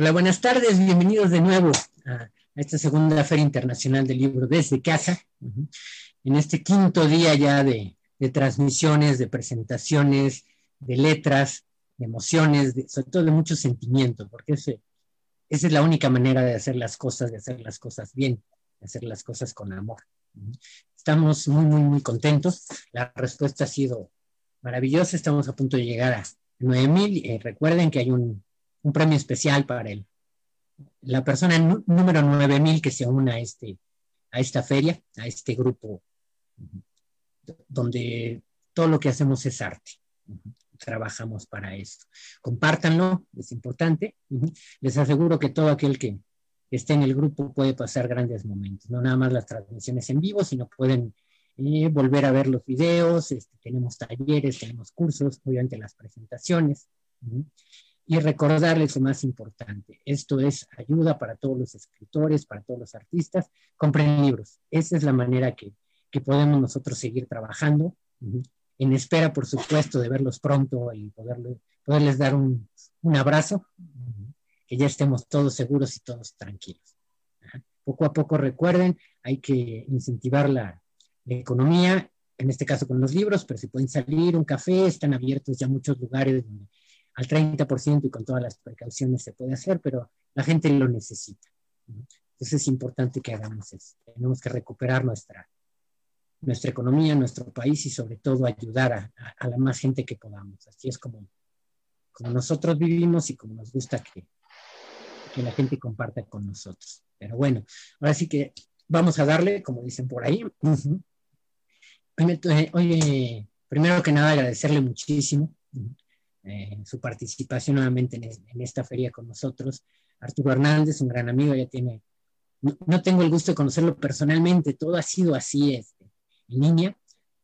Hola, buenas tardes, bienvenidos de nuevo a esta segunda Feria Internacional del Libro desde casa, en este quinto día ya de, transmisiones, de presentaciones, de letras, de emociones, sobre todo de mucho sentimiento, porque ese, esa es la única manera de hacer las cosas, de hacer las cosas bien, de hacer las cosas con amor. Estamos muy, muy, muy contentos. La respuesta ha sido maravillosa. Estamos a punto de llegar a 9000. Eh, recuerden que hay un un premio especial para él. La persona número 9000 que se una a, este, a esta feria, a este grupo, donde todo lo que hacemos es arte. Trabajamos para esto. Compártanlo, es importante. Les aseguro que todo aquel que esté en el grupo puede pasar grandes momentos. No nada más las transmisiones en vivo, sino pueden eh, volver a ver los videos. Este, tenemos talleres, tenemos cursos, obviamente las presentaciones y recordarles lo más importante. Esto es ayuda para todos los escritores, para todos los artistas. Compren libros. Esa es la manera que, que podemos nosotros seguir trabajando. En espera, por supuesto, de verlos pronto y poderle, poderles dar un, un abrazo, que ya estemos todos seguros y todos tranquilos. Poco a poco recuerden, hay que incentivar la, la economía, en este caso con los libros, pero si pueden salir, un café, están abiertos ya muchos lugares donde al 30% y con todas las precauciones se puede hacer, pero la gente lo necesita. Entonces es importante que hagamos eso. Tenemos que recuperar nuestra, nuestra economía, nuestro país y sobre todo ayudar a, a, la más gente que podamos. Así es como, como nosotros vivimos y como nos gusta que, que la gente comparta con nosotros. Pero bueno, ahora sí que vamos a darle, como dicen por ahí. Oye, primero que nada agradecerle muchísimo eh, su participación nuevamente en, esta feria con nosotros. Arturo Hernández, un gran amigo, ya tiene, no, tengo el gusto de conocerlo personalmente, todo ha sido así este, en línea,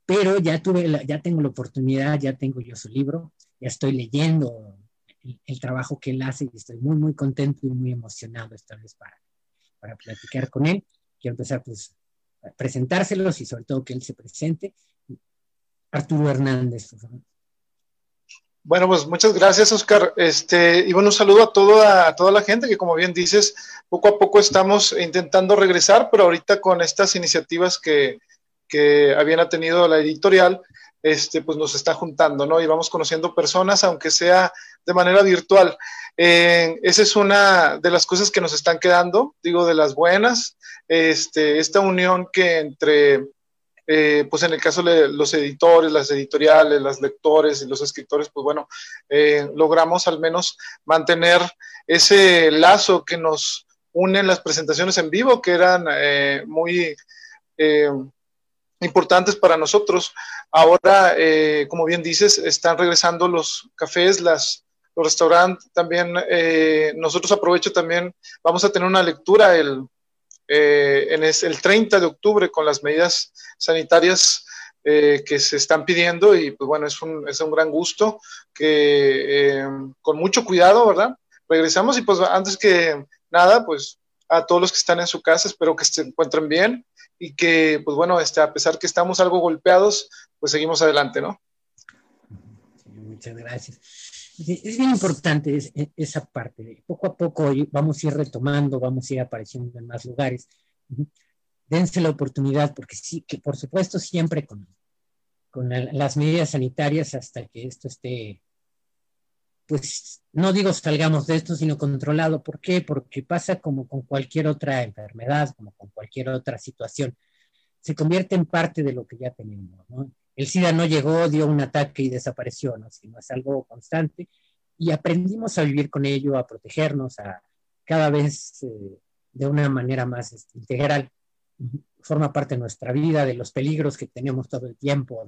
pero ya tuve, ya tengo la oportunidad, ya tengo yo su libro, ya estoy leyendo el, trabajo que él hace y estoy muy, muy contento y muy emocionado esta vez para, para platicar con él. Quiero empezar pues presentárselos y sobre todo que él se presente. Arturo Hernández, por favor. Bueno, pues muchas gracias, Oscar. Este, y bueno, un saludo a toda, a toda la gente que, como bien dices, poco a poco estamos intentando regresar, pero ahorita con estas iniciativas que, que habían tenido la editorial, este, pues nos está juntando, ¿no? Y vamos conociendo personas, aunque sea de manera virtual. Eh, esa es una de las cosas que nos están quedando, digo, de las buenas, este, esta unión que entre eh, pues en el caso de los editores, las editoriales, los lectores y los escritores, pues bueno, eh, logramos al menos mantener ese lazo que nos une las presentaciones en vivo, que eran eh, muy importantes para nosotros. Ahora, como bien dices, están regresando los cafés, las, los restaurantes también. nosotros aprovecho también, vamos a tener una lectura el eh, en el 30 de octubre con las medidas sanitarias eh, que se están pidiendo y pues bueno, es un, es un gran gusto que eh, con mucho cuidado, ¿verdad? Regresamos y pues antes que nada, pues a todos los que están en su casa, espero que se encuentren bien y que pues bueno, este, a pesar que estamos algo golpeados, pues seguimos adelante, ¿no? muchas gracias es bien importante e, esa parte. Poco a poco vamos a ir retomando, vamos a ir apareciendo en más lugares. Dense la oportunidad, porque sí, que por supuesto siempre con, con las medidas sanitarias hasta que esto esté, pues no digo salgamos de esto, sino controlado. ¿Por qué? Porque pasa como con cualquier otra enfermedad, como con cualquier otra situación. Se convierte en parte de lo que ya tenemos. ¿no? El SIDA no llegó, dio un ataque y desapareció, ¿no? sino es algo constante y aprendimos a vivir con ello, a protegernos, a cada vez eh, de una manera más este, integral. Forma parte de nuestra vida, de los peligros que tenemos todo el tiempo,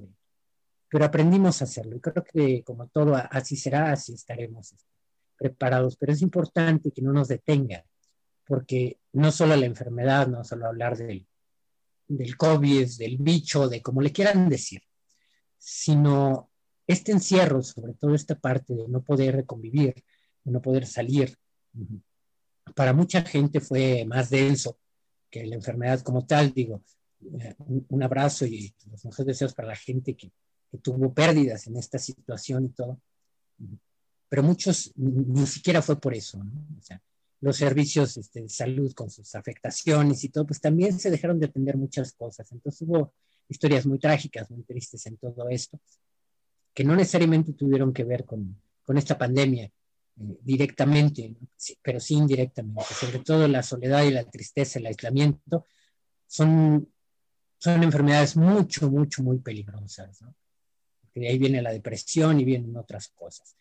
pero aprendimos a hacerlo y creo que como todo así será, así estaremos este, preparados, pero es importante que no nos detenga, porque no solo la enfermedad, no solo hablar del, del COVID, del bicho, de como le quieran decir, sino este encierro, sobre todo esta parte de no poder convivir, de no poder salir, para mucha gente fue más denso que la enfermedad como tal, digo, eh, un, abrazo y los mejores deseos para la gente que, tuvo pérdidas en esta situación y todo. Pero muchos ni siquiera fue por eso, ¿no? O sea, los servicios este, de salud con sus afectaciones y todo, pues también se dejaron de atender muchas cosas. Entonces hubo historias muy trágicas, muy tristes en todo esto, que no necesariamente tuvieron que ver con, esta pandemia eh, directamente, pero sí indirectamente. Sobre todo la soledad y la tristeza, el aislamiento, son, son enfermedades mucho, mucho, muy peligrosas. ¿no? De ahí viene la depresión y vienen otras cosas.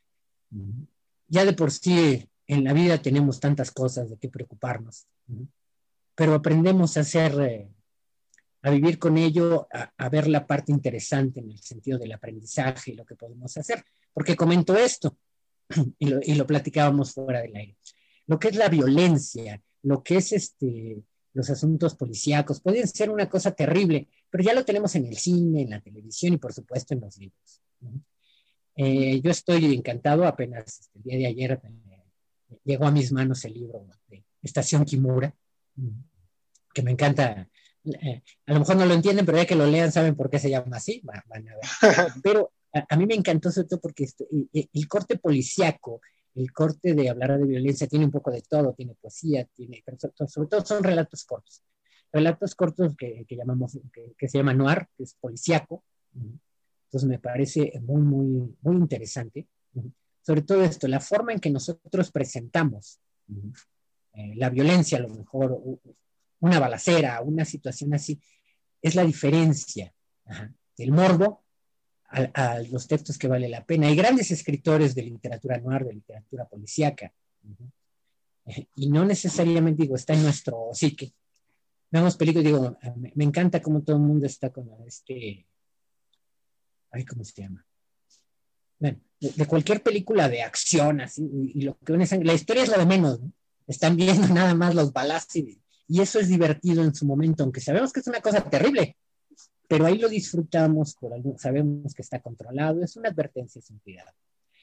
Ya de por sí en la vida tenemos tantas cosas de qué preocuparnos, pero aprendemos a hacer, eh, a vivir con ello, a, ver la parte interesante en el sentido del aprendizaje y lo que podemos hacer. Porque comento esto, y lo, platicábamos fuera del aire, lo que es la violencia, lo que es este, los asuntos policíacos, pueden ser una cosa terrible, pero ya lo tenemos en el cine, en la televisión y por supuesto en los libros. Eh, yo estoy encantado, apenas este, el día de ayer llegó a mis manos el libro de Estación Kimura, que me encanta. Eh, a lo mejor no lo entienden, pero ya que lo lean saben por qué se llama así. Pero a, mí me encantó sobre todo porque el, corte policíaco, el corte de hablar de violencia tiene un poco de todo, tiene poesía, tiene, pero sobre todo son relatos cortos. Relatos cortos que, llamamos, que, se llama noir, que es policíaco. Entonces me parece muy, muy, muy interesante sobre todo esto, la forma en que nosotros presentamos eh, la violencia, a lo mejor una balacera, una situación así, es la diferencia del morbo a, los textos que vale la pena. Hay grandes escritores de literatura noir, de literatura policíaca, y no necesariamente digo, está en nuestro psique. Vemos películas, digo, me, me, encanta cómo todo el mundo está con este, ay, ¿cómo se llama? bueno, de, cualquier película de acción, así, y, lo que la historia es lo de menos, están viendo nada más los balazos y, eso es divertido en su momento, aunque sabemos que es una cosa terrible, pero ahí lo disfrutamos, por algo, sabemos que está controlado, es una advertencia sin cuidado.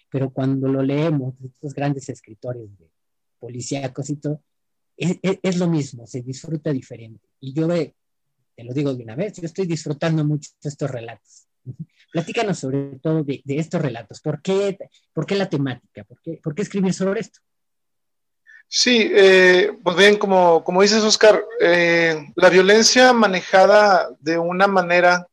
Pero cuando lo leemos, estos grandes escritores de policíacos y todo, es, es, lo mismo, se disfruta diferente. Y yo, te lo digo de una vez, yo estoy disfrutando mucho estos relatos. Platícanos sobre todo de, estos relatos. ¿Por qué, ¿Por qué, la temática? ¿Por qué, ¿Por qué, escribir sobre esto? Sí, eh, pues bien, como, como dices, Oscar, eh, la violencia manejada de una manera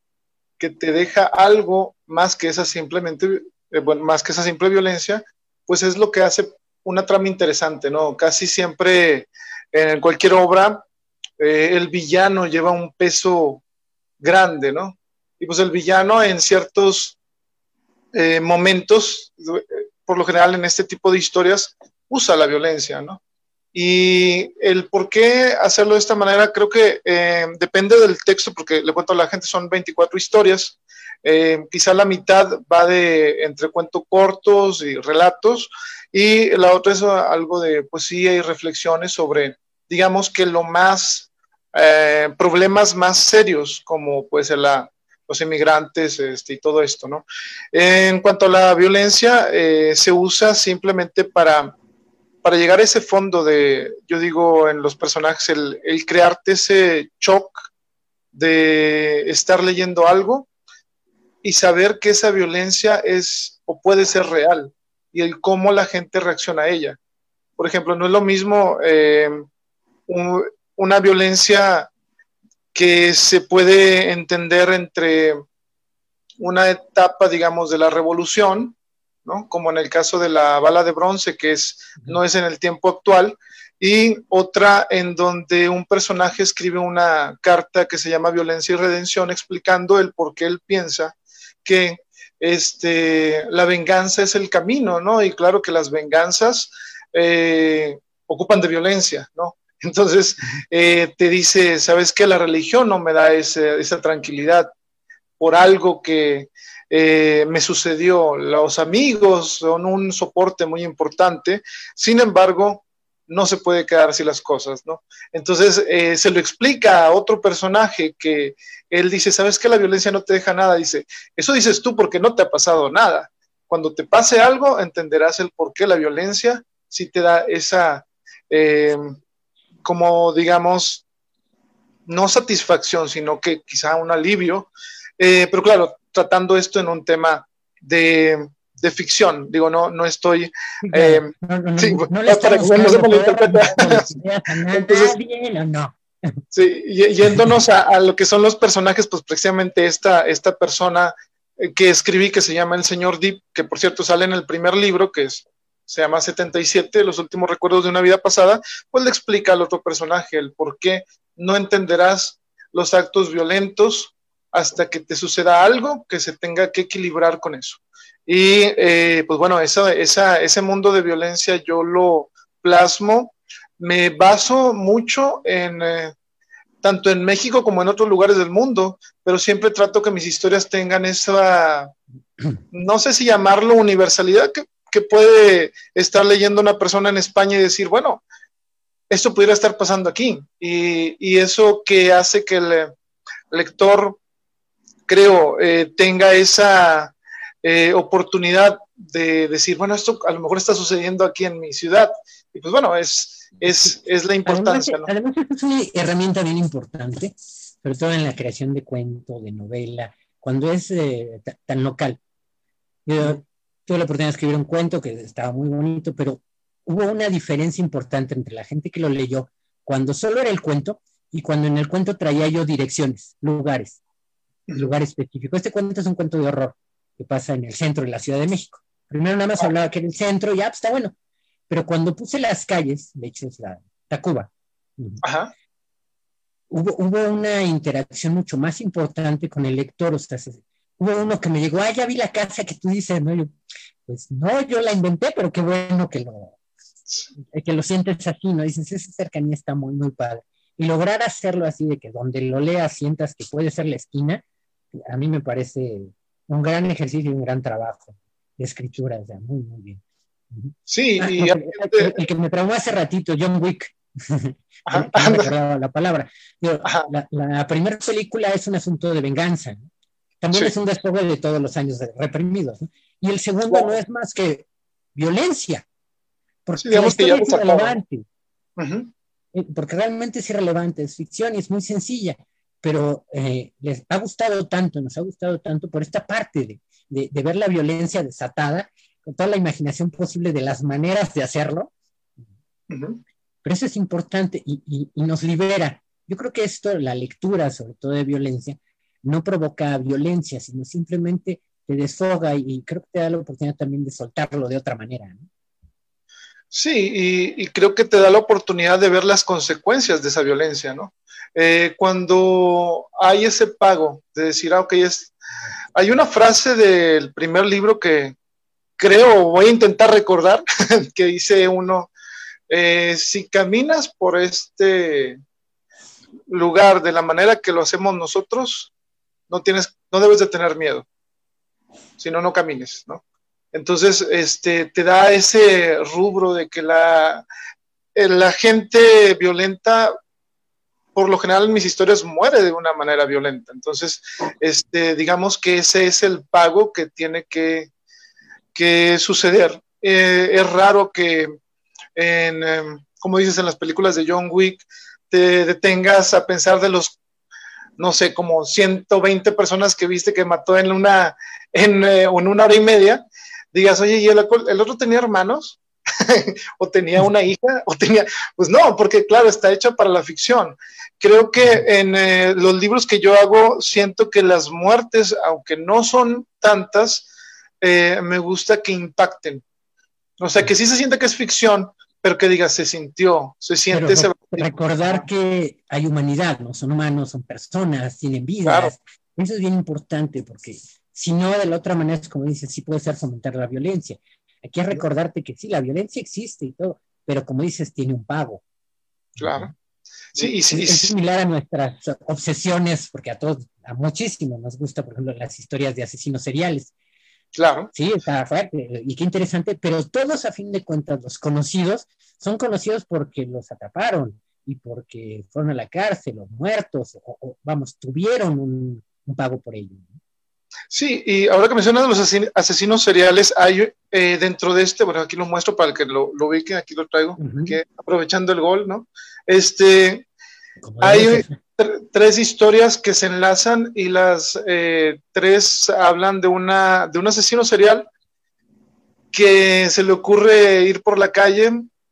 que te deja algo más que esa simplemente, eh, bueno, más que esa simple violencia, pues es lo que hace una trama interesante, ¿no? Casi siempre en cualquier obra el villano lleva un peso grande, ¿no? Y pues el villano en ciertos eh, momentos, por lo general en este tipo de historias, usa la violencia, ¿no? Y el por qué hacerlo de esta manera creo que eh, depende del texto, porque le cuento a la gente, son 24 historias. Eh, quizá la mitad va de entre cuentos cortos y relatos, y la otra es algo de poesía y reflexiones sobre, digamos que lo más, problemas más serios, como pues la, los inmigrantes este, y todo esto, ¿no? En cuanto a la violencia, eh, se usa simplemente para, para llegar a ese fondo de, yo digo, en los personajes, el, el crearte ese shock de estar leyendo algo y saber que esa violencia es o puede ser real y el cómo la gente reacciona a ella. Por ejemplo, no es lo mismo eh, una violencia que se puede entender entre una etapa, digamos, de la revolución, ¿no? como en el caso de la bala de bronce, que es, no es en el tiempo actual, y otra en donde un personaje escribe una carta que se llama Violencia y Redención, explicando el por qué él piensa que este, la venganza es el camino, ¿no? Y claro que las venganzas eh, ocupan de violencia, ¿no? Entonces eh, te dice, ¿sabes qué? La religión no me da esa tranquilidad por algo que eh, me sucedió. Los amigos son un soporte muy importante, sin embargo, no se puede quedar así las cosas, ¿no? Entonces eh, se lo explica a otro personaje que él dice, ¿sabes qué? La violencia no te deja nada. Dice, eso dices tú porque no te ha pasado nada. Cuando te pase algo, entenderás el por qué la violencia sí te da esa como digamos, no satisfacción, sino que quizá un alivio. Eh, pero claro, tratando esto en un tema de, de ficción. Digo, no, no estoy. Eh, no, no, no, no, le para que no se malinterprete. no. Sí, yéndonos a, lo que son los personajes, pues precisamente esta, esta persona eh, que escribí que se llama el señor Deep, que por cierto sale en el primer libro, que es, se llama 77, Los últimos recuerdos de una vida pasada, pues le explica al otro personaje el por qué no entenderás los actos violentos hasta que te suceda algo que se tenga que equilibrar con eso. Y eh, pues bueno, esa, esa, ese mundo de violencia yo lo plasmo me baso mucho en, eh, tanto en México como en otros lugares del mundo, pero siempre trato que mis historias tengan esa, no sé si llamarlo universalidad, que, puede estar leyendo una persona en España y decir, bueno, esto pudiera estar pasando aquí. Y, eso que hace que el lector, creo, eh, tenga esa eh, oportunidad de decir, bueno, esto a lo mejor está sucediendo aquí en mi ciudad. Y pues bueno, es, es, es la importancia. Además, es una herramienta bien importante, sobre todo en la creación de cuento, de novela, cuando es eh, tan local. Yo tuve la oportunidad de escribir un cuento que estaba muy bonito, pero hubo una diferencia importante entre la gente que lo leyó cuando solo era el cuento y cuando en el cuento traía yo direcciones, lugares, lugar específico. Este cuento es un cuento de horror que pasa en el centro de la Ciudad de México. Primero nada más hablaba que en el centro, ya pues, está bueno. Pero cuando puse las calles, de hecho es la Tacuba, Hubo, hubo, una interacción mucho más importante con el lector. O sea, hubo uno que me llegó, ah, ya vi la casa que tú dices, ¿no? Yo, pues no, yo la inventé, pero qué bueno que lo, que lo sientes así, ¿no? Dices, esa cercanía está muy, muy padre. Y lograr hacerlo así, de que donde lo leas sientas que puede ser la esquina, a mí me parece un gran ejercicio y un gran trabajo de escritura, o sea, muy, muy bien. Sí, ah, y el, que me traumó hace ratito, John Wick. la palabra. la, primera película es un asunto de venganza. También es un despojo de todos los años reprimidos. Y el segundo no es más que violencia. Porque es irrelevante. Eh, porque realmente es irrelevante, es ficción y es muy sencilla. Pero eh, les ha gustado tanto, nos ha gustado tanto por esta parte de, de ver la violencia desatada con toda la imaginación posible de las maneras de hacerlo. Pero eso es importante y, nos libera. Yo creo que esto, la lectura, sobre todo de violencia, no provoca violencia, sino simplemente te desfoga y, creo que te da la oportunidad también de soltarlo de otra manera. Sí, y, creo que te da la oportunidad de ver las consecuencias de esa violencia, ¿no? Eh, cuando hay ese pago de decir, ah, ok, es... Hay una frase del primer libro que, creo, voy a intentar recordar, que dice uno, eh, si caminas por este lugar de la manera que lo hacemos nosotros, no tienes, no debes de tener miedo, si no, no camines, ¿no? Entonces, este, te da ese rubro de que la, eh, la gente violenta, por lo general en mis historias, muere de una manera violenta. Entonces, este, digamos que ese es el pago que tiene que, que suceder. Eh, es raro que, en, em, como dices en las películas de John Wick, te detengas a pensar de los, no sé, como 120 personas que viste que mató en una, en, eh, una hora y media, digas, oye, ¿y el, el otro tenía hermanos? o tenía una hija, o tenía, pues no, porque claro, está hecho para la ficción. Creo que en eh, los libros que yo hago, siento que las muertes, aunque no son tantas, eh, me gusta que impacten. O sea, que sí se siente que es ficción, pero que diga, se sintió, se siente ese... Recordar que hay humanidad, ¿no? Son humanos, son personas, tienen vidas. Eso es bien importante porque si no, de la otra manera como dices, sí puede ser fomentar la violencia. Aquí es recordarte que sí, la violencia existe y todo, pero como dices, tiene un pago. Claro. Sí, es, es similar a nuestras obsesiones, porque a todos, a muchísimos nos gusta, por ejemplo, las historias de asesinos seriales. Claro. Sí, está fuerte y qué interesante, pero todos a fin de cuentas los conocidos son conocidos porque los atraparon y porque fueron a la cárcel o muertos o, vamos, tuvieron un, pago por ello. Sí, y ahora que mencionas los asesinos seriales, hay eh, dentro de este, bueno, aquí lo muestro para que lo, lo ubiquen, aquí lo traigo, que aprovechando el gol, ¿no? Este, hay, tres historias que se enlazan y las eh, tres hablan de, una, de un asesino serial que se le ocurre ir por la calle,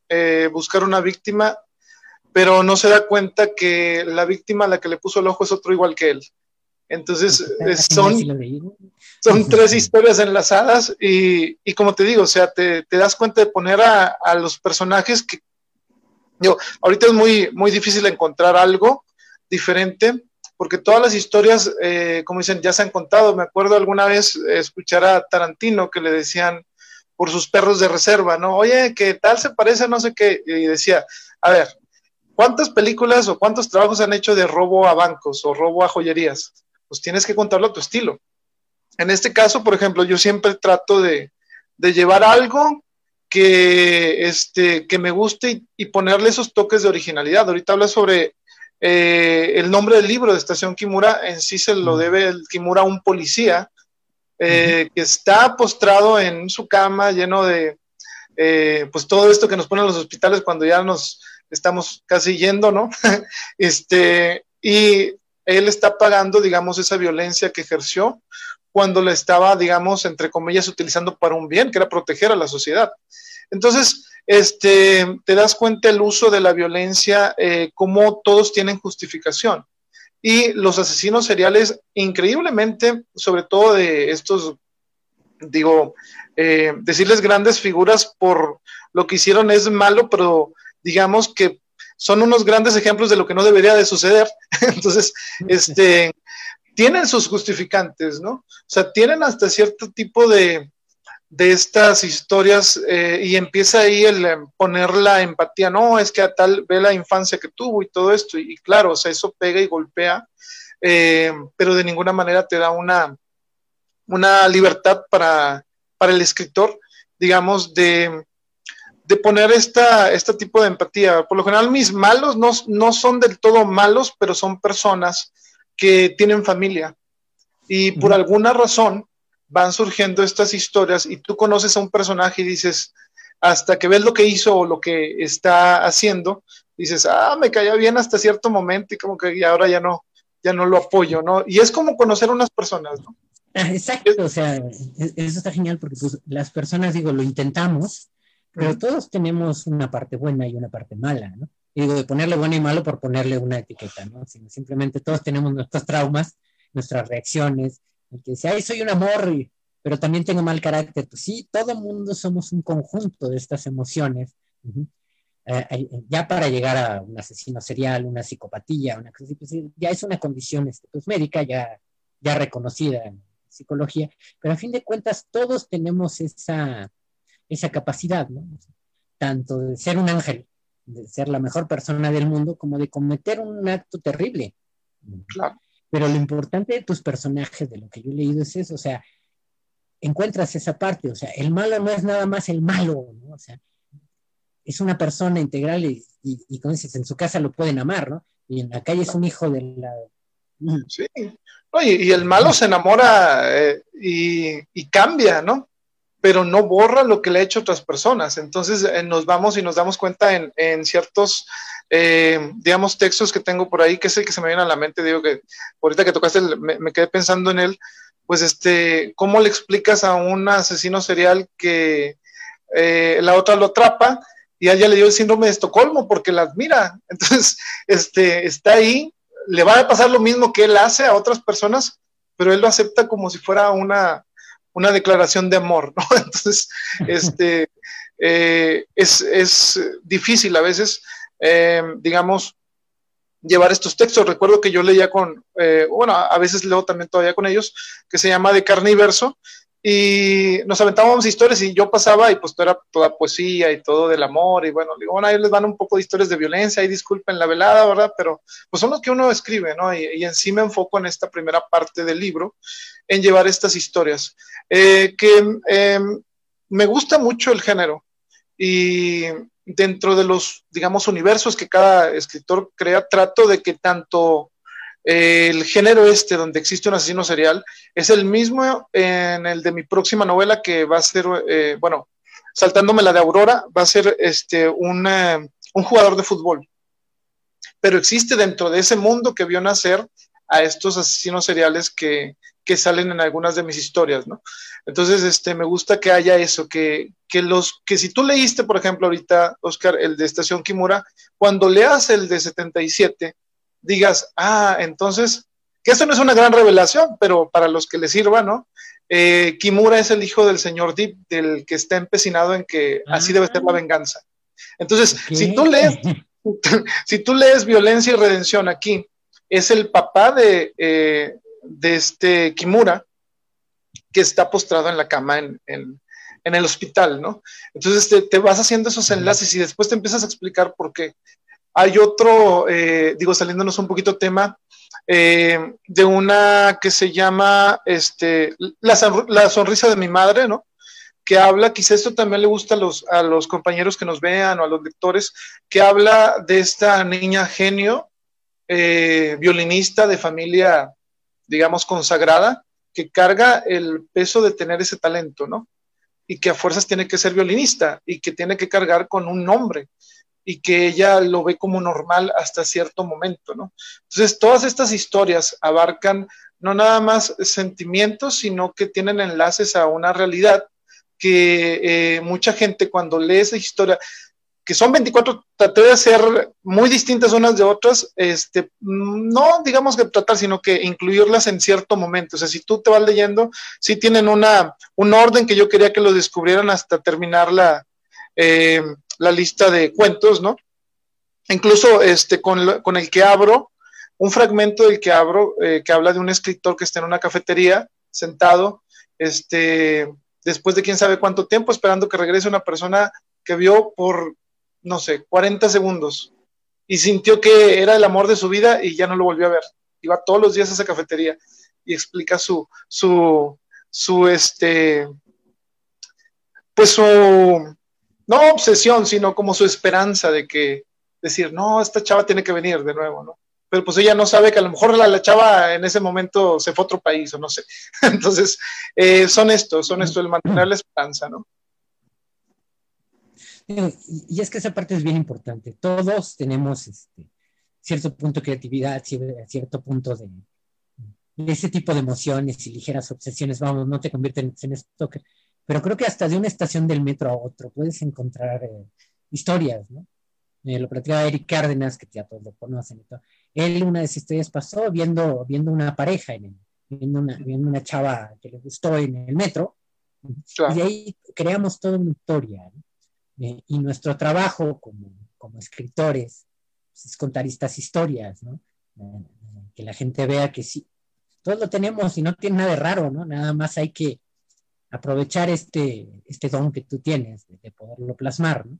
eh, buscar una víctima, pero no se da cuenta que la víctima a la que le puso el ojo es otro igual que él. Entonces, son, son tres historias enlazadas y, y, como te digo, o sea, te, te das cuenta de poner a, a, los personajes que, yo, ahorita es muy, muy difícil encontrar algo diferente, porque todas las historias, eh, como dicen, ya se han contado. Me acuerdo alguna vez escuchar a Tarantino que le decían por sus perros de reserva, ¿no? Oye, ¿qué tal se parece? No sé qué. Y decía, a ver, ¿cuántas películas o cuántos trabajos han hecho de robo a bancos o robo a joyerías? Pues tienes que contarlo a tu estilo. En este caso, por ejemplo, yo siempre trato de, de llevar algo que, este, que me guste y, ponerle esos toques de originalidad. Ahorita habla sobre eh, el nombre del libro de Estación Kimura, en sí se lo debe el Kimura a un policía eh, que está postrado en su cama lleno de, eh, pues todo esto que nos ponen los hospitales cuando ya nos estamos casi yendo, ¿no? este, y él está pagando, digamos, esa violencia que ejerció cuando la estaba, digamos, entre comillas, utilizando para un bien, que era proteger a la sociedad. Entonces, este, te das cuenta el uso de la violencia, eh, cómo todos tienen justificación. Y los asesinos seriales, increíblemente, sobre todo de estos, digo, eh, decirles grandes figuras por lo que hicieron es malo, pero digamos que son unos grandes ejemplos de lo que no debería de suceder. Entonces, este, tienen sus justificantes, ¿no? O sea, tienen hasta cierto tipo de, de estas historias eh, y empieza ahí el eh, poner la empatía, no, es que a tal ve la infancia que tuvo y todo esto, y, claro, o sea, eso pega y golpea, eh, pero de ninguna manera te da una, una libertad para, para el escritor, digamos, de, de poner esta, este tipo de empatía. Por lo general, mis malos no, no son del todo malos, pero son personas que tienen familia y por alguna razón van surgiendo estas historias y tú conoces a un personaje y dices, hasta que ves lo que hizo o lo que está haciendo, dices, ah, me caía bien hasta cierto momento y como que ahora ya no, ya no lo apoyo, ¿no? Y es como conocer a unas personas, ¿no? Ah, exacto, o sea, eso está genial porque pues, las personas, digo, lo intentamos, pero todos tenemos una parte buena y una parte mala, ¿no? digo, de ponerle bueno y malo por ponerle una etiqueta, ¿no? simplemente todos tenemos nuestros traumas, nuestras reacciones, el que dice, ay, soy un amor, pero también tengo mal carácter. Pues sí, todo mundo somos un conjunto de estas emociones. Eh, eh, ya para llegar a un asesino serial, una psicopatía, una cosa pues, ya es una condición este, pues, médica ya, ya reconocida en psicología, pero a fin de cuentas todos tenemos esa, esa capacidad, ¿no? Tanto de ser un ángel de ser la mejor persona del mundo como de cometer un acto terrible. Claro. Pero lo importante de tus personajes, de lo que yo he leído, es eso, o sea, encuentras esa parte, o sea, el malo no es nada más el malo, ¿no? O sea, es una persona integral y, y, como dices, en su casa lo pueden amar, ¿no? Y en la calle es un hijo de la... Sí, Oye, y el malo se enamora eh, y, y, cambia, ¿no? Pero no borra lo que le ha hecho otras personas. Entonces eh, nos vamos y nos damos cuenta en, en ciertos, eh, digamos, textos que tengo por ahí, que es el que se me viene a la mente, digo que ahorita que tocaste, me, quedé pensando en él, pues este, ¿cómo le explicas a un asesino serial que eh, la otra lo atrapa y a ella le dio el síndrome de Estocolmo porque la admira? Entonces, este, está ahí, le va a pasar lo mismo que él hace a otras personas, pero él lo acepta como si fuera una una declaración de amor, ¿no? Entonces, este, eh, es, difícil a veces, eh, digamos, llevar estos textos. Recuerdo que yo leía con, eh, bueno, a veces leo también todavía con ellos, que se llama De carne y verso, y nos aventábamos historias y yo pasaba y pues todo era toda poesía y todo del amor y bueno, digo, bueno, ahí les van un poco de historias de violencia y disculpen la velada, ¿verdad? Pero pues son los que uno escribe, ¿no? Y, y en sí me enfoco en esta primera parte del libro, en llevar estas historias, eh, que em, me gusta mucho el género y dentro de los, digamos, universos que cada escritor crea, trato de que tanto el género este donde existe un asesino serial es el mismo en el de mi próxima novela que va a ser, eh, bueno, saltándome la de Aurora, va a ser este, un, eh, un jugador de fútbol. Pero existe dentro de ese mundo que vio nacer a estos asesinos seriales que, que salen en algunas de mis historias, ¿no? Entonces, este, me gusta que haya eso, que, que los, que si tú leíste, por ejemplo, ahorita, Oscar, el de Estación Kimura, cuando leas el de 77, digas, ah, entonces, que esto no es una gran revelación, pero para los que les sirva, ¿no? Eh, Kimura es el hijo del señor Deep, del que está empecinado en que así debe ser la ah. venganza. Entonces, si tú lees, si tú lees Violencia y Redención aquí, es el papá de, eh, de este Kimura, que está postrado en la cama en, el hospital, ¿no? Entonces te, vas haciendo esos enlaces y después te empiezas a explicar por qué. Hay otro, eh, digo, saliéndonos un poquito tema, eh, de una que se llama este, la, sonrisa de mi madre, ¿no? Que habla, quizá esto también le gusta a los, a los compañeros que nos vean o a los lectores, que habla de esta niña genio, eh, violinista de familia digamos, consagrada, que carga el peso de tener ese talento, ¿no? Y que a fuerzas tiene que ser violinista y que tiene que cargar con un nombre y que ella lo ve como normal hasta cierto momento, ¿no? Entonces, todas estas historias abarcan no nada más sentimientos, sino que tienen enlaces a una realidad que eh, mucha gente cuando lee esa historia, que son 24, traté de ser muy distintas unas de otras, este, no digamos que tratar, sino que incluirlas en cierto momento. O sea, si tú te vas leyendo, sí tienen una, un orden que yo quería que lo descubrieran hasta terminar la, eh, la lista de cuentos, ¿no? Incluso este, con, con, el que abro, un fragmento del que abro, eh, que habla de un escritor que está en una cafetería, sentado, este, después de quién sabe cuánto tiempo, esperando que regrese una persona que vio por no sé, 40 segundos y sintió que era el amor de su vida y ya no lo volvió a ver. Iba todos los días a esa cafetería y explica su, su, su, este, pues su, no obsesión, sino como su esperanza de que, decir, no, esta chava tiene que venir de nuevo, ¿no? Pero pues ella no sabe que a lo mejor la, chava en ese momento se fue a otro país o no sé. Entonces, eh, son esto, son esto, el mantener la esperanza, ¿no? Y es que esa parte es bien importante. Todos tenemos este, cierto punto de creatividad, cierto punto de, ese tipo de emociones y ligeras obsesiones. Vamos, no te convierten en esto. Pero creo que hasta de una estación del metro a otro puedes encontrar eh, historias, ¿no? Eh, lo platicaba Eric Cárdenas, que ya todos lo conocen. Él, una de esas historias pasó viendo, viendo una pareja, en viendo, una, viendo una chava que le gustó en el metro. Y ahí creamos toda una historia. ¿no? Eh, y nuestro trabajo como, como escritores pues, es contar estas historias, ¿no? Eh, que la gente vea que sí, todos lo tenemos y no tiene nada de raro, ¿no? Nada más hay que aprovechar este, este don que tú tienes de, poderlo plasmar, ¿no?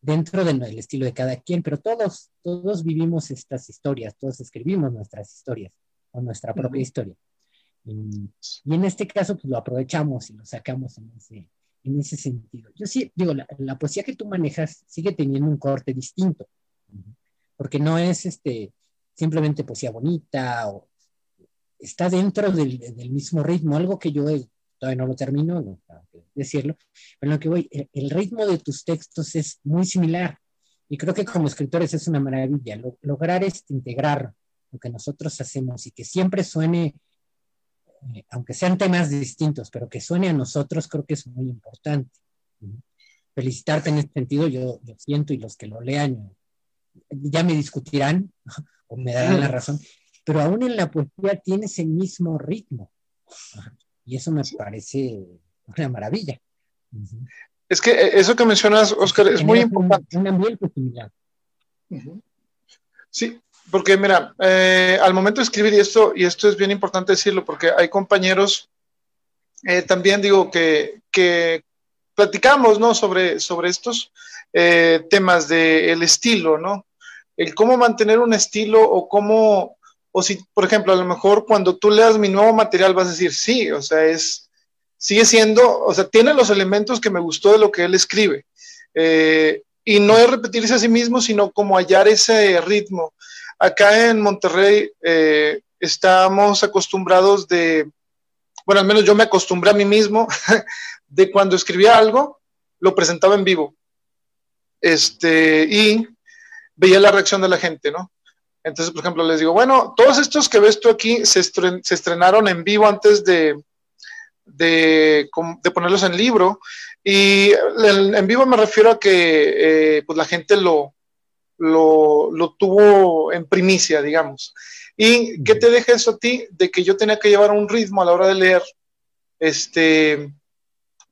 Dentro del estilo de cada quien, pero todos, todos vivimos estas historias, todos escribimos nuestras historias o nuestra propia historia. Y, y, en este caso, pues lo aprovechamos y lo sacamos en ese, en ese sentido. Yo sí digo, la, poesía que tú manejas sigue teniendo un corte distinto, porque no es este, simplemente poesía bonita o está dentro del, mismo ritmo, algo que yo todavía no lo termino, no decirlo, pero lo que voy, el, ritmo de tus textos es muy similar y creo que como escritores es una maravilla lograr este, integrar lo que nosotros hacemos y que siempre suene eh, aunque sean temas distintos, pero que suene a nosotros, creo que es muy importante. Felicitarte en este sentido, yo lo siento y los que lo lean ya me discutirán o me darán la razón, pero aún en la poesía tiene ese mismo ritmo. Y eso me parece una maravilla. Es que eh, eso que mencionas, Oscar, es muy importante. Un, ambiente similar. Sí, porque mira, eh, al momento de escribir, y esto, y esto es bien importante decirlo, porque hay compañeros, eh, también digo que, que, platicamos, ¿no? Sobre, sobre estos eh, temas del estilo, ¿no? El cómo mantener un estilo o cómo, o si, por ejemplo, a lo mejor cuando tú leas mi nuevo material vas a decir, sí, o sea, es, sigue siendo, o sea, tiene los elementos que me gustó de lo que él escribe. y no es repetirse a sí mismo, sino como hallar ese ritmo. Acá en Monterrey eh, estamos acostumbrados de, bueno, al menos yo me acostumbré a mí mismo, de cuando escribía algo, lo presentaba en vivo. Este, y veía la reacción de la gente, ¿no? Entonces, por ejemplo, les digo, bueno, todos estos que ves tú aquí se, estrenaron en vivo antes de, de, ponerlos en libro. Y en vivo me refiero a que eh, pues la gente lo, lo, lo, tuvo en primicia, digamos. ¿Y qué te deja eso a ti? De que yo tenía que llevar un ritmo a la hora de leer. Este,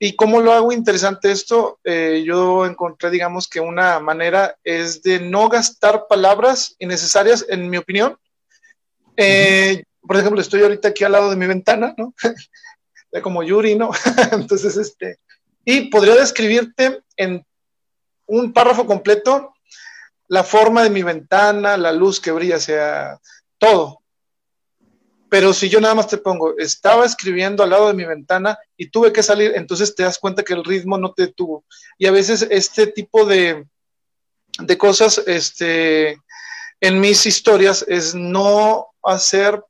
¿Y cómo lo hago interesante esto? Eh, yo encontré, digamos, que una manera es de no gastar palabras innecesarias, en mi opinión. Eh, por ejemplo, estoy ahorita aquí al lado de mi ventana, ¿no? como Yuri, ¿no? Entonces, este, y podría describirte en un párrafo completo la forma de mi ventana, la luz que brilla, sea, todo. Pero si yo nada más te pongo, estaba escribiendo al lado de mi ventana y tuve que salir, entonces te das cuenta que el ritmo no te detuvo. Y a veces este tipo de, de cosas este, en mis historias es no hacer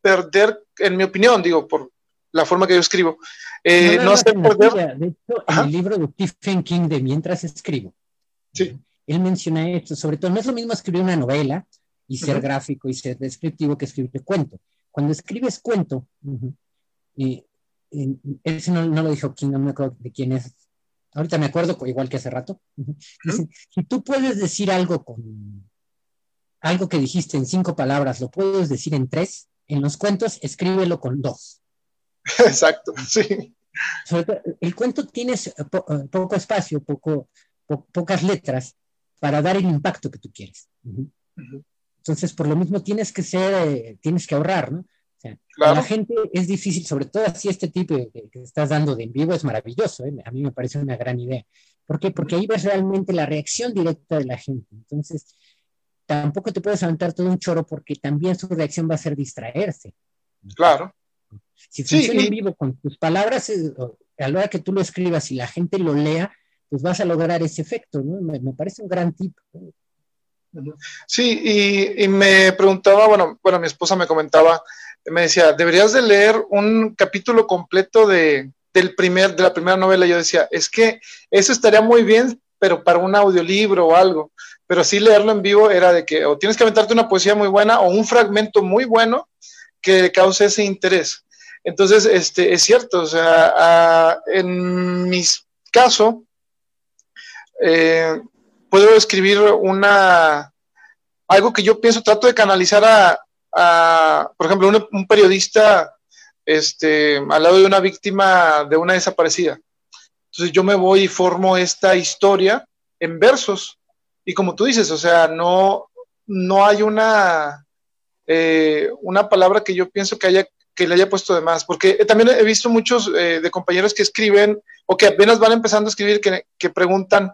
perder, en mi opinión, digo, por la forma que yo escribo, eh, no, hacer perder. De hecho, en el libro de Stephen King de Mientras escribo, sí. él menciona esto, sobre todo, no es lo mismo escribir una novela y ser gráfico y ser descriptivo que escribir cuento. Cuando escribes cuento, y, ese no, lo dijo King, no me acuerdo de quién es, ahorita me acuerdo, igual que hace rato, si tú puedes decir algo con algo que dijiste en cinco palabras, lo puedes decir en tres, en los cuentos escríbelo con dos. Exacto, sí. el cuento tienes eh, poco espacio, poco, pocas letras para dar el impacto que tú quieres. Entonces, por lo mismo tienes que ser, eh, tienes que ahorrar, ¿no? O sea, la gente es difícil, sobre todo así este tipo que, estás dando de en vivo es maravilloso, ¿eh? a mí me parece una gran idea. ¿Por qué? Porque ahí ves realmente la reacción directa de la gente. Entonces, tampoco te puedes aventar todo un choro porque también su reacción va a ser distraerse. Claro. Si funciona en vivo con tus palabras, eh, a la hora que tú lo escribas y la gente lo lea, pues vas a lograr ese efecto, ¿no? Me, me parece un gran tip. Sí, y, me preguntaba, bueno, bueno, mi esposa me comentaba, me decía, deberías de leer un capítulo completo de, del primer, de la primera novela. Yo decía, es que eso estaría muy bien, pero para un audiolibro o algo. Pero sí leerlo en vivo era de que o tienes que aventarte una poesía muy buena o un fragmento muy bueno que cause ese interés. Entonces, este, es cierto, o sea, en mi caso, eh, puedo escribir una, algo que yo pienso, trato de canalizar a, por ejemplo, un, periodista este, al lado de una víctima de una desaparecida. Entonces yo me voy y formo esta historia en versos. Y como tú dices, o sea, no, no hay una, eh, una palabra que yo pienso que haya que le haya puesto de más, porque también he visto muchos eh, de compañeros que escriben o que apenas van empezando a escribir que, que preguntan,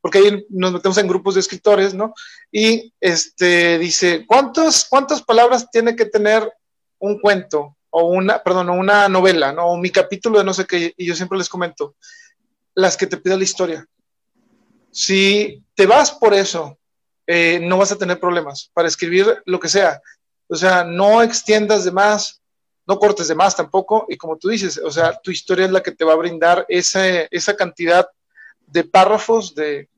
porque ahí nos metemos en grupos de escritores, ¿no? Y este dice, ¿cuántos, ¿cuántas palabras tiene que tener un cuento o una, perdón, una novela, ¿no? O mi capítulo de no sé qué, y yo siempre les comento, las que te pida la historia. Si te vas por eso, eh, no vas a tener problemas para escribir lo que sea. O sea, no extiendas de más, no cortes de más tampoco, y como tú dices, o sea, tu historia es la que te va a brindar esa, esa cantidad de párrafos, de,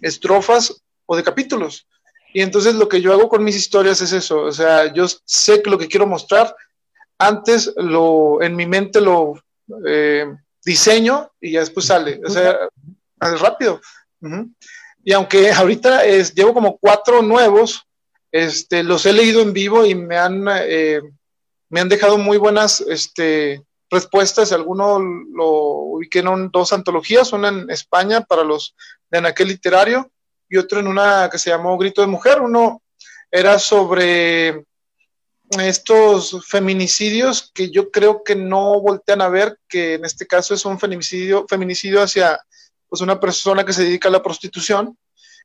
estrofas o de capítulos. Y entonces lo que yo hago con mis historias es eso, o sea, yo sé que lo que quiero mostrar, antes lo, en mi mente lo eh, diseño y ya después sale, o sea, rápido. Y aunque ahorita es, llevo como cuatro nuevos, este, los he leído en vivo y me han, eh, me han dejado muy buenas este, respuestas. Algunos lo ubiqué en dos antologías, una en España para los de aquel literario y otro en una que se llamó Grito de Mujer. Uno era sobre estos feminicidios que yo creo que no voltean a ver, que en este caso es un feminicidio, feminicidio hacia pues, una persona que se dedica a la prostitución,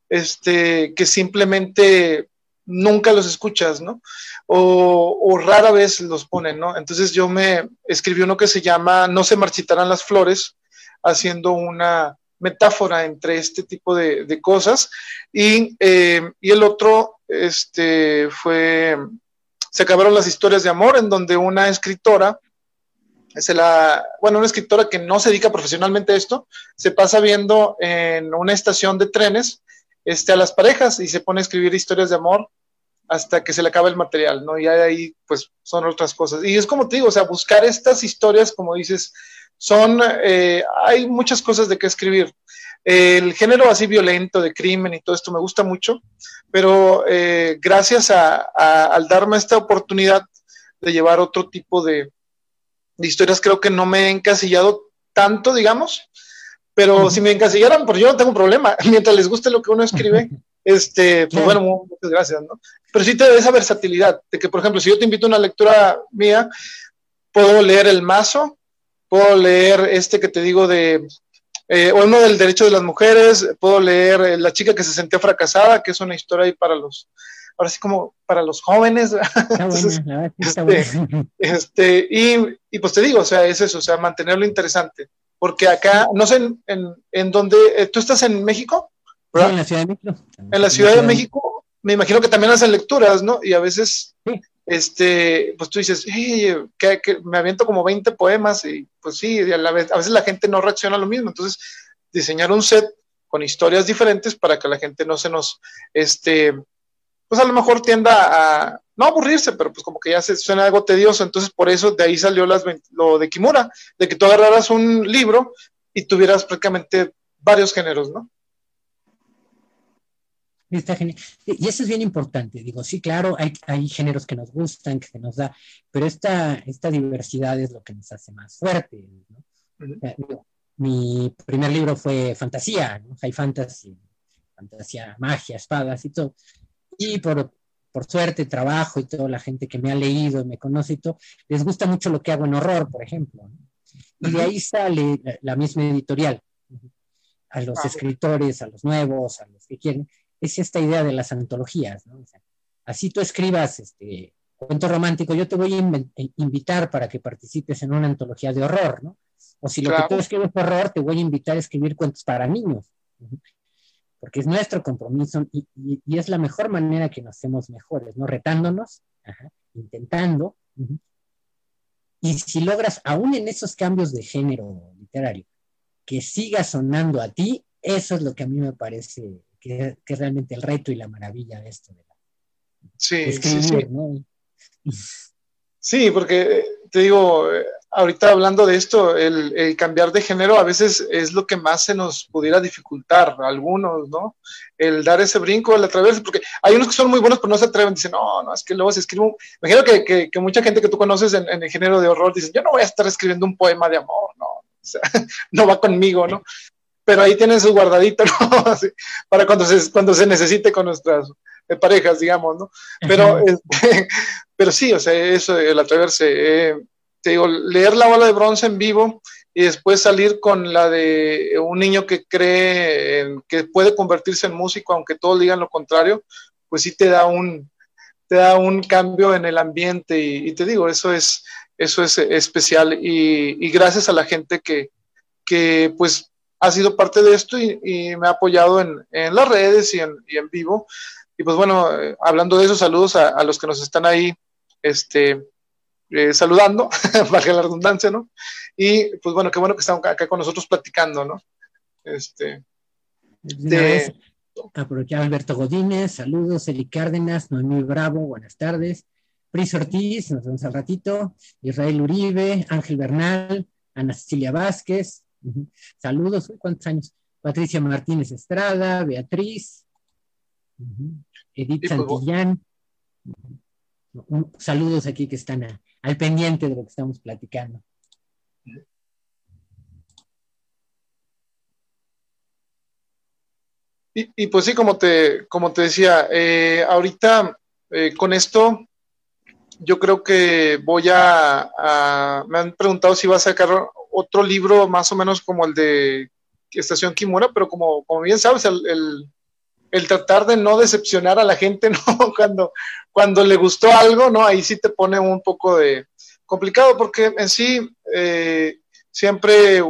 este, que simplemente nunca los escuchas, ¿no? O, o, rara vez los ponen, ¿no? Entonces yo me escribí uno que se llama No se marchitarán las flores, haciendo una metáfora entre este tipo de, cosas. Y, eh, y, el otro este, fue, se acabaron las historias de amor, en donde una escritora, es la, bueno, una escritora que no se dedica profesionalmente a esto, se pasa viendo en una estación de trenes este, a las parejas y se pone a escribir historias de amor hasta que se le acaba el material, ¿no? Y ahí, pues, son otras cosas. Y es como te digo, o sea, buscar estas historias, como dices, son, eh, hay muchas cosas de qué escribir. El género así violento, de crimen y todo esto me gusta mucho, pero eh, gracias a, al darme esta oportunidad de llevar otro tipo de, de, historias, creo que no me he encasillado tanto, digamos, pero si me encasillaran, pues yo no tengo problema, mientras les guste lo que uno escribe. Este, pues bueno, muchas gracias, ¿no? Pero sí te da esa versatilidad de que, por ejemplo, si yo te invito a una lectura mía, puedo leer El Mazo, puedo leer este que te digo de, eh, o uno del derecho de las mujeres, puedo leer eh, La chica que se sentía fracasada, que es una historia ahí para los, ahora sí como para los jóvenes. este, este, y, y, pues te digo, o sea, es eso, o sea, mantenerlo interesante. Porque acá, no sé en, en, en dónde, eh, ¿tú estás en México? En la Ciudad de México. En la Ciudad de México, me imagino que también hacen lecturas, ¿no? Y a veces, este, pues tú dices, que, me aviento como 20 poemas y pues sí, a, la vez, a veces la gente no reacciona a lo mismo. Entonces, diseñar un set con historias diferentes para que la gente no se nos, este, pues a lo mejor tienda a, no aburrirse, pero pues como que ya se suena algo tedioso. Entonces, por eso de ahí salió las, lo de Kimura, de que tú agarraras un libro y tuvieras prácticamente varios géneros, ¿no? Está genial. Y eso es bien importante. Digo, sí, claro, hay, hay géneros que nos gustan, que se nos da, pero esta, esta diversidad es lo que nos hace más fuertes. ¿no? mi primer libro fue fantasía, ¿no? high fantasy, fantasía, magia, espadas y todo. Y por, por suerte, trabajo y toda la gente que me ha leído, me conoce y todo, les gusta mucho lo que hago en horror, por ejemplo. Y de ahí sale la misma editorial a los ah, escritores, a los nuevos, a los que quieren, es esta idea de las antologías, ¿no? así tú escribas este cuento romántico, yo te voy a eh, invitar para que participes en una antología de horror, ¿no? O si lo que tú escribes es horror, te voy a invitar a escribir cuentos para niños, porque es nuestro compromiso y, es la mejor manera que nos hacemos mejores, ¿no? Retándonos, intentando. Y si logras, aún en esos cambios de género literario, que siga sonando a ti, eso es lo que a mí me parece que, es realmente el reto y la maravilla de esto. sí, sí, sí. sí, porque te digo, ahorita hablando de esto, el, cambiar de género a veces es lo que más se nos pudiera dificultar a algunos, ¿no? El dar ese brinco, el atreverse, porque hay unos que son muy buenos pero no se atreven, dicen, no, no, es que luego se escribe, imagino que, que, mucha gente que tú conoces en, en, el género de horror dicen, yo no voy a estar escribiendo un poema de amor, no, o sea, no va conmigo, ¿no? Pero ahí tienen su guardadito, ¿no? para cuando se, cuando se necesite con nuestras eh, parejas, digamos, ¿no? Pero, este, pero sí, o sea, eso, el atreverse, eh, te digo, leer la bola de bronce en vivo y después salir con la de un niño que cree que puede convertirse en músico, aunque todos digan lo contrario, pues sí te da un, te da un cambio en el ambiente y, te digo, eso es, eso es especial y, y gracias a la gente que, que pues ha sido parte de esto y, me ha apoyado en, en las redes y en, y en, vivo. Y pues bueno, eh, hablando de eso, saludos a, a, los que nos están ahí este, eh, saludando, baja la redundancia, ¿no? Y pues bueno, qué bueno que están acá con nosotros platicando, ¿no? Este, de... Aprovechar Alberto Godínez, saludos, Eli Cárdenas, Noemí Bravo, buenas tardes. Pris Ortiz, nos vemos al ratito. Israel Uribe, Ángel Bernal, Ana Cecilia Vázquez, Saludos, ¿cuántos años? Patricia Martínez Estrada, Beatriz, Edith pues, Santillán. Saludos aquí que están al pendiente de lo que estamos platicando. Y, pues sí, como te, como te decía, eh, ahorita eh, con esto yo creo que voy a, me han preguntado si va a sacar otro libro más o menos como el de Estación Kimura, pero como, como bien sabes, el, el, tratar de no decepcionar a la gente, ¿no? Cuando, cuando le gustó algo, ¿no? Ahí sí te pone un poco de complicado, porque en sí eh, siempre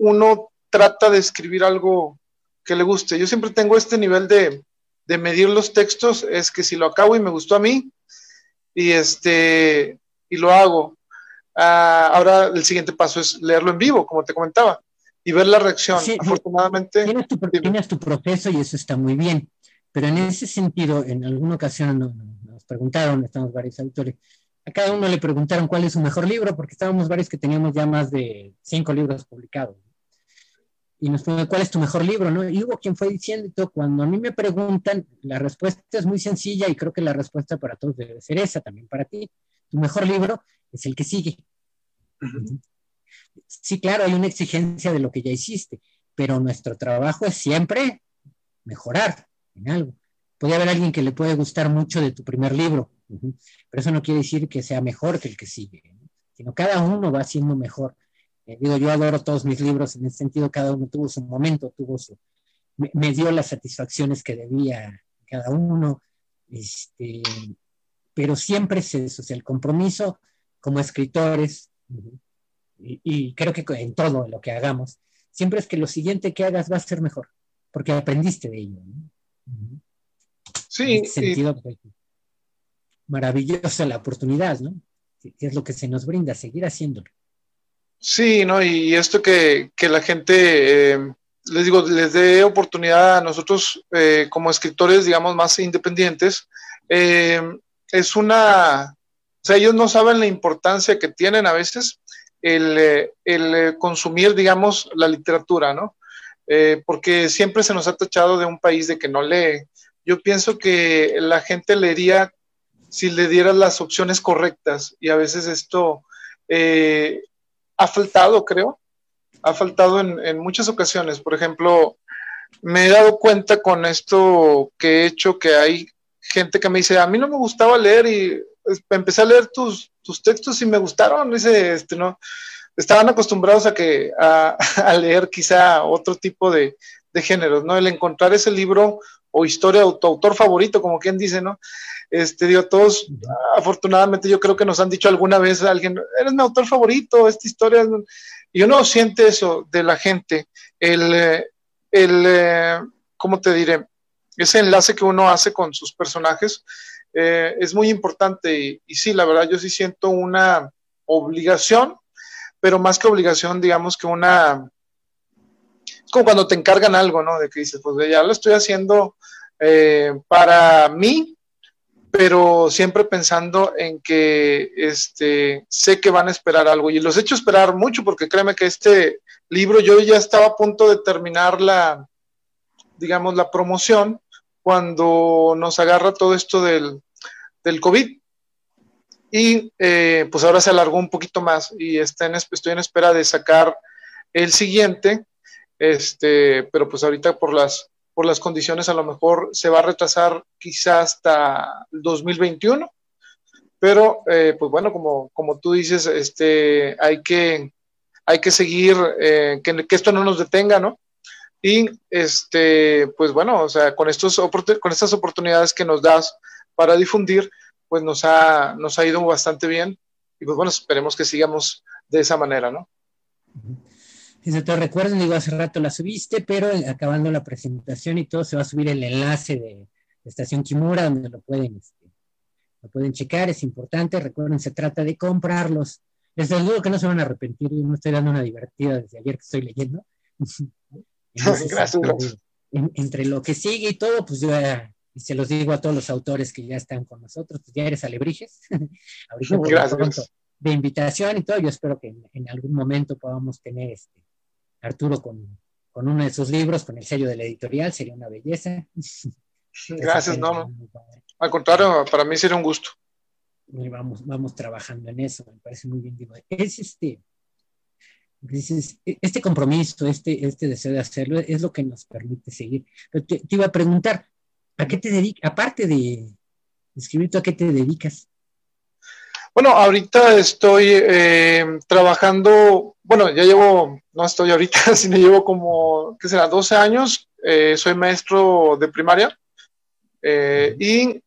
uno trata de escribir algo que le guste. Yo siempre tengo este nivel de, de medir los textos, es que si lo acabo y me gustó a mí, y este, y lo hago. Ah, ahora el siguiente paso es leerlo en vivo, como te comentaba, y ver la reacción. Afortunadamente. Tienes tu, tu, proceso y eso está muy bien, pero en ese sentido, en alguna ocasión preguntaron, estamos varios autores, a cada uno le preguntaron cuál es su mejor libro, porque estábamos varios que teníamos ya más de cinco libros publicados. Y nos preguntaron, ¿cuál es tu mejor libro? ¿no? Y hubo quien fue diciendo, cuando a mí me preguntan, la respuesta es muy sencilla y creo que la respuesta para todos debe ser esa, también para ti. Tu mejor libro es el que sigue. Sí, claro, hay una exigencia de lo que ya hiciste, pero nuestro trabajo es siempre mejorar en algo. Puede haber alguien que le puede gustar mucho de tu primer libro, pero eso no quiere decir que sea mejor que el que sigue, sino cada uno va siendo mejor. Eh, digo, yo adoro todos mis libros, en ese sentido cada uno tuvo su momento, tuvo su, me, dio las satisfacciones que debía cada uno, este, pero siempre es eso, o sea, el compromiso como escritores, y, creo que en todo lo que hagamos, siempre es que lo siguiente que hagas va a ser mejor, porque aprendiste de ello. Sí. En sentido, pues, maravillosa la oportunidad, ¿no? es lo que se nos brinda, seguir haciéndolo. Sí, ¿no? Y esto que, la gente, eh, les digo, les dé oportunidad a nosotros eh, como escritores, digamos, más independientes, eh, es una, sea, ellos no saben la importancia que tienen a veces el, el consumir, digamos, la literatura, ¿no? porque siempre se nos ha tachado de un país de que no lee. Yo pienso que la gente leería si le dieras las opciones correctas. Y a veces esto eh, ha faltado, creo, ha faltado en, muchas ocasiones. Por ejemplo, me he dado cuenta con esto que he hecho que hay gente que me dice, a mí no me gustaba leer y empecé a leer tus, tus textos y me gustaron. Dice, este, ¿no? Estaban acostumbrados a, que, a, leer quizá otro tipo de, de géneros, ¿no? El encontrar ese libro o historia de tu autor favorito, como quien dice, ¿no? Este, digo, todos, afortunadamente, yo creo que nos han dicho alguna vez a alguien, eres mi autor favorito, esta historia. Y uno siente eso de la gente, el, el eh, ¿cómo te diré? Ese enlace que uno hace con sus personajes eh, es muy importante. Y, sí, la verdad, yo sí siento una obligación, pero más que obligación, digamos que una. Es como cuando te encargan algo, ¿no? De que dices, pues ya lo estoy haciendo eh, para mí, pero siempre pensando en que este, sé que van a esperar algo y los he hecho esperar mucho porque créeme que este libro yo ya estaba a punto de terminar la, digamos, la promoción cuando nos agarra todo esto del, del COVID. Y eh, pues ahora se alargó un poquito más y está en, estoy en espera de sacar el siguiente, este, pero pues ahorita por las por las condiciones a lo mejor se va a retrasar quizás hasta el 2021, pero eh, pues bueno, como, como tú dices, este, hay, que, hay que seguir, eh, que, esto no nos detenga, ¿no? Y este, pues bueno, o sea, con, estos, con estas oportunidades que nos das para difundir, pues nos ha, nos ha ido bastante bien y pues bueno, esperemos que sigamos de esa manera, ¿no? Si te recuerdan, digo, hace rato la subiste, pero acabando la presentación y todo, se va a subir el enlace de, Estación Kimura, donde lo pueden, este, lo pueden checar, es importante. Recuerden, se trata de comprarlos. Les digo que no se van a arrepentir, yo me estoy dando una divertida desde ayer que estoy leyendo. gracias, este, entre lo que sigue y todo, pues yo y se los digo a todos los autores que ya están con nosotros, pues ya eres alebrijes. Ahorita gracias. de invitación y todo, yo espero que en, en, algún momento podamos tener este, Arturo con, uno de sus libros, con el sello de la editorial, sería una belleza. Gracias, no, Al contrario, para mí sería un gusto. Y vamos, vamos trabajando en eso, me parece muy bien. es este, este compromiso, este, este deseo de hacerlo, es lo que nos permite seguir. Pero te, iba a preguntar, ¿a qué te dedicas? Aparte de escribir, ¿tú a qué te dedicas? Bueno, ahorita estoy eh, trabajando, bueno, ya llevo, no estoy ahorita, sino llevo como, ¿qué será? 12 años, eh, soy maestro de primaria eh, y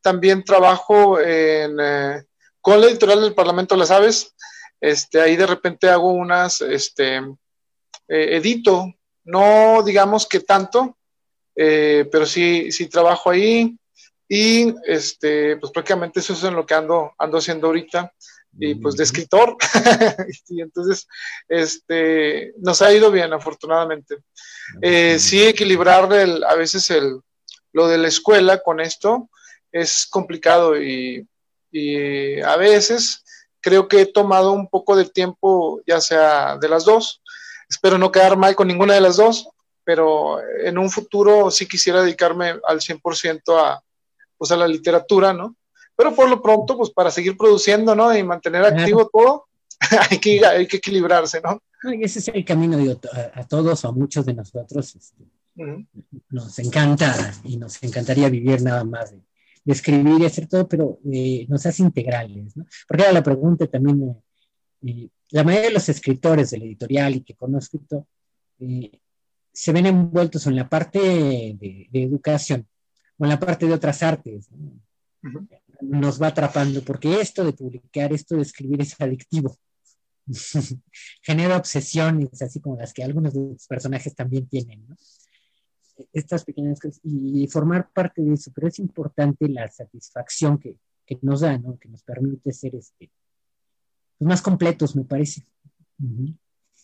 también trabajo en, con la editorial del Parlamento de las Aves. Este, ahí de repente hago unas, este, edito, no digamos que tanto, pero sí, sí trabajo ahí. Y este, pues prácticamente eso es en lo que ando, ando haciendo ahorita, y pues de escritor. y entonces, este, nos ha ido bien, afortunadamente. Eh, sí, equilibrar el, a veces el, lo de la escuela con esto, es complicado y, a veces creo que he tomado un poco de tiempo, ya sea de las dos. Espero no quedar mal con ninguna de las dos, pero en un futuro sí quisiera dedicarme al 100% a, pues, a la literatura, ¿no? Pero por lo pronto, pues para seguir produciendo, ¿no? Y mantener activo todo, hay, que, hay que equilibrarse, ¿no? ese es el camino, digo, a, todos o a muchos de nosotros. Este, nos encanta y nos encantaría vivir nada más de, escribir y hacer todo, pero eh, nos hace integrales, ¿no? Porque era la pregunta también, eh, eh, la mayoría de los escritores del editorial y que conozco, se ven envueltos en la parte de, educación o en la parte de otras artes. Nos va atrapando, porque esto de publicar, esto de escribir es adictivo. Genera obsesiones, así como las que algunos de los personajes también tienen, ¿no? Estas pequeñas cosas y formar parte de eso, pero es importante la satisfacción que, que nos da, ¿no? Que nos permite ser este, pues, más completos, me parece.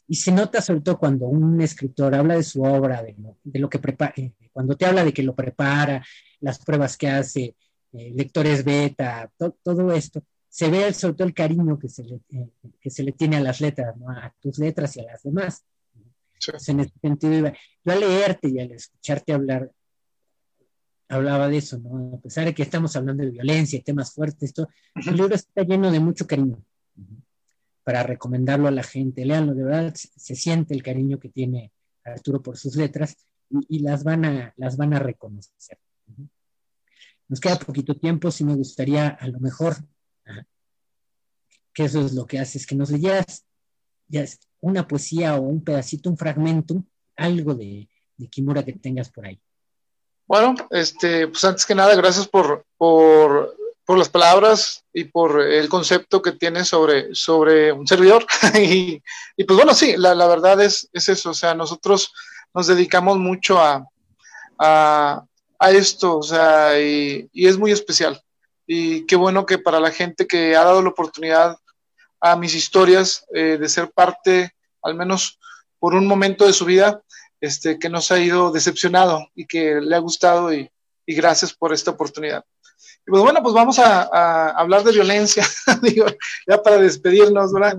Y se nota sobre todo cuando un escritor habla de su obra, de lo, de lo que prepara, eh, cuando te habla de que lo prepara, las pruebas que hace, eh, lectores beta, todo esto, se ve sobre todo el cariño que se le, eh, que se le tiene a las letras, ¿no? a tus letras y a las demás. En ese sentido, yo al leerte y al escucharte hablar, hablaba de eso, ¿no? A pesar de que estamos hablando de violencia temas fuertes, esto, el libro está lleno de mucho cariño para recomendarlo a la gente. Leanlo, de verdad se siente el cariño que tiene Arturo por sus letras y, las, van a, las van a reconocer. Nos queda poquito tiempo, si me gustaría a lo mejor que eso es lo que hace, es que nos leyeras ya una poesía o un pedacito, un fragmento, algo de, Kimura que tengas por ahí. Bueno, este, pues antes que nada, gracias por, por por las palabras y por el concepto que tiene sobre, sobre un servidor. y, pues bueno, sí, la, verdad es, es, eso, o sea, nosotros nos dedicamos mucho a, a, esto, o sea, y, es muy especial. Y qué bueno que para la gente que ha dado la oportunidad a mis historias eh, de ser parte, al menos por un momento de su vida, este, que nos ha ido decepcionado y que le ha gustado y, y gracias por esta oportunidad. Pues bueno, pues vamos a, hablar de violencia, digo, ya para despedirnos, ¿verdad?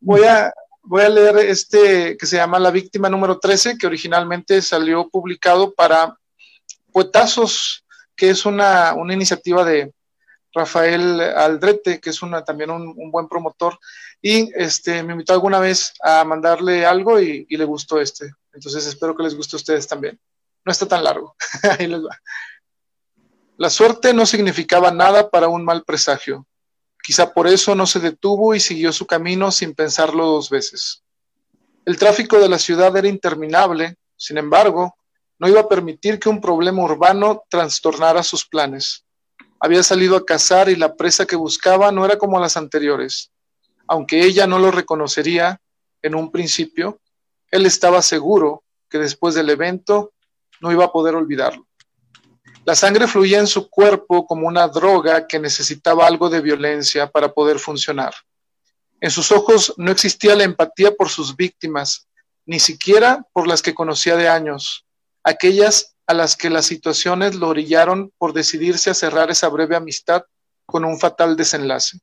Voy a, voy a leer este que se llama La víctima número 13, que originalmente salió publicado para Poetazos, que es una, iniciativa de Rafael Aldrete, que es una, también un, buen promotor, y este, me invitó alguna vez a mandarle algo y, y le gustó este. Entonces espero que les guste a ustedes también. No está tan largo. Ahí les va. La suerte no significaba nada para un mal presagio. Quizá por eso no se detuvo y siguió su camino sin pensarlo dos veces. El tráfico de la ciudad era interminable, sin embargo, no iba a permitir que un problema urbano trastornara sus planes. Había salido a cazar y la presa que buscaba no era como las anteriores. Aunque ella no lo reconocería en un principio, él estaba seguro que después del evento no iba a poder olvidarlo. La sangre fluía en su cuerpo como una droga que necesitaba algo de violencia para poder funcionar. En sus ojos no existía la empatía por sus víctimas, ni siquiera por las que conocía de años, aquellas a las que las situaciones lo orillaron por decidirse a cerrar esa breve amistad con un fatal desenlace.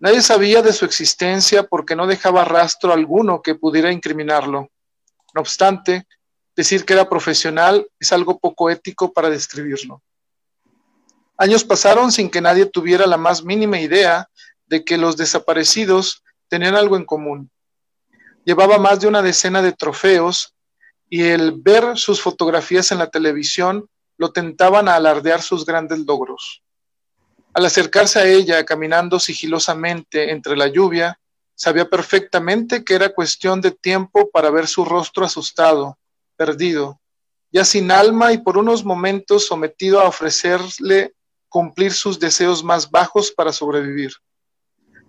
Nadie sabía de su existencia porque no dejaba rastro alguno que pudiera incriminarlo. No obstante, Decir que era profesional es algo poco ético para describirlo. Años pasaron sin que nadie tuviera la más mínima idea de que los desaparecidos tenían algo en común. Llevaba más de una decena de trofeos y el ver sus fotografías en la televisión lo tentaban a alardear sus grandes logros. Al acercarse a ella caminando sigilosamente entre la lluvia, sabía perfectamente que era cuestión de tiempo para ver su rostro asustado, perdido, ya sin alma y por unos momentos sometido a ofrecerle cumplir sus deseos más bajos para sobrevivir.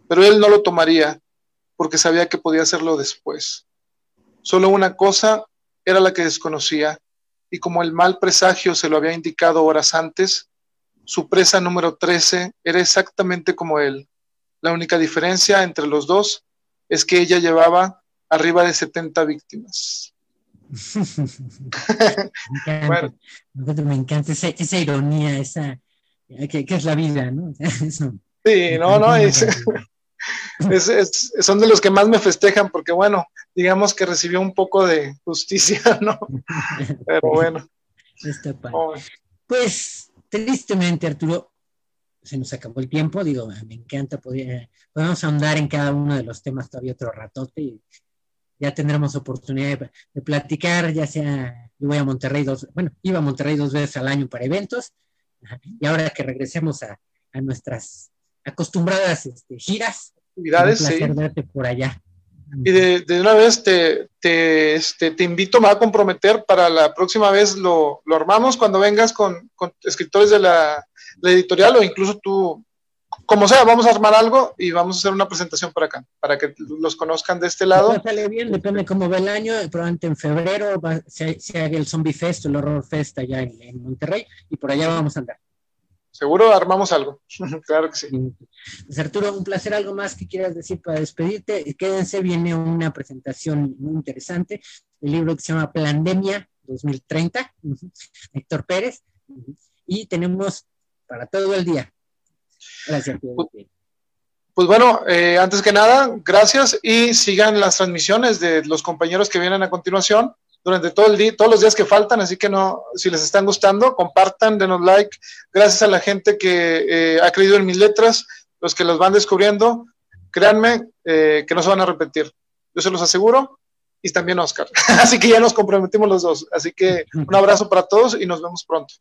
Pero él no lo tomaría, porque sabía que podía hacerlo después. Solo una cosa era la que desconocía, y como el mal presagio se lo había indicado horas antes, su presa número 13 era exactamente como él. La única diferencia entre los dos es que ella llevaba arriba de 70 víctimas. me encanta, me encanta esa, ironía, esa, que, es la vida, ¿no? sí, no, no, son de los que más me festejan porque, bueno, digamos que recibió un poco de justicia, ¿no? Pero bueno. Pues, tristemente, Arturo, se nos acabó el tiempo, digo, me encanta poder, podemos ahondar en cada uno de los temas todavía otro ratote y ya tendremos oportunidad de, platicar, ya sea, yo voy a Monterrey dos, bueno, iba a Monterrey dos veces al año para eventos, y ahora que regresemos a, nuestras acostumbradas este, giras, actividades, un placer verte por allá. Y de, una vez te, te, este, te, invito a comprometer para la próxima vez lo, lo armamos cuando vengas con, con escritores de la, la, editorial o incluso tú como sea, vamos a armar algo y vamos a hacer una presentación por acá, para que los conozcan de este lado. sale bien, depende cómo va el año, probablemente en febrero se, haga el Zombie Fest, el Horror Fest allá en, Monterrey, y por allá vamos a andar. Seguro armamos algo, claro que sí. Pues Arturo, un placer, algo más que quieras decir para despedirte. Quédense, viene una presentación muy interesante, el libro que se llama Plandemia 2030, Héctor Pérez, y tenemos para todo el día. Gracias. Pues, pues bueno, eh, antes que nada, gracias. Y sigan las transmisiones de los compañeros que vienen a continuación durante todo el día, todos los días que faltan, así que no, si les están gustando, compartan, denos like. Gracias a la gente que eh, ha creído en mis letras, los que los van descubriendo, créanme eh, que no se van a repetir. Yo se los aseguro y también Oscar. así que ya nos comprometimos los dos. Así que un abrazo para todos y nos vemos pronto.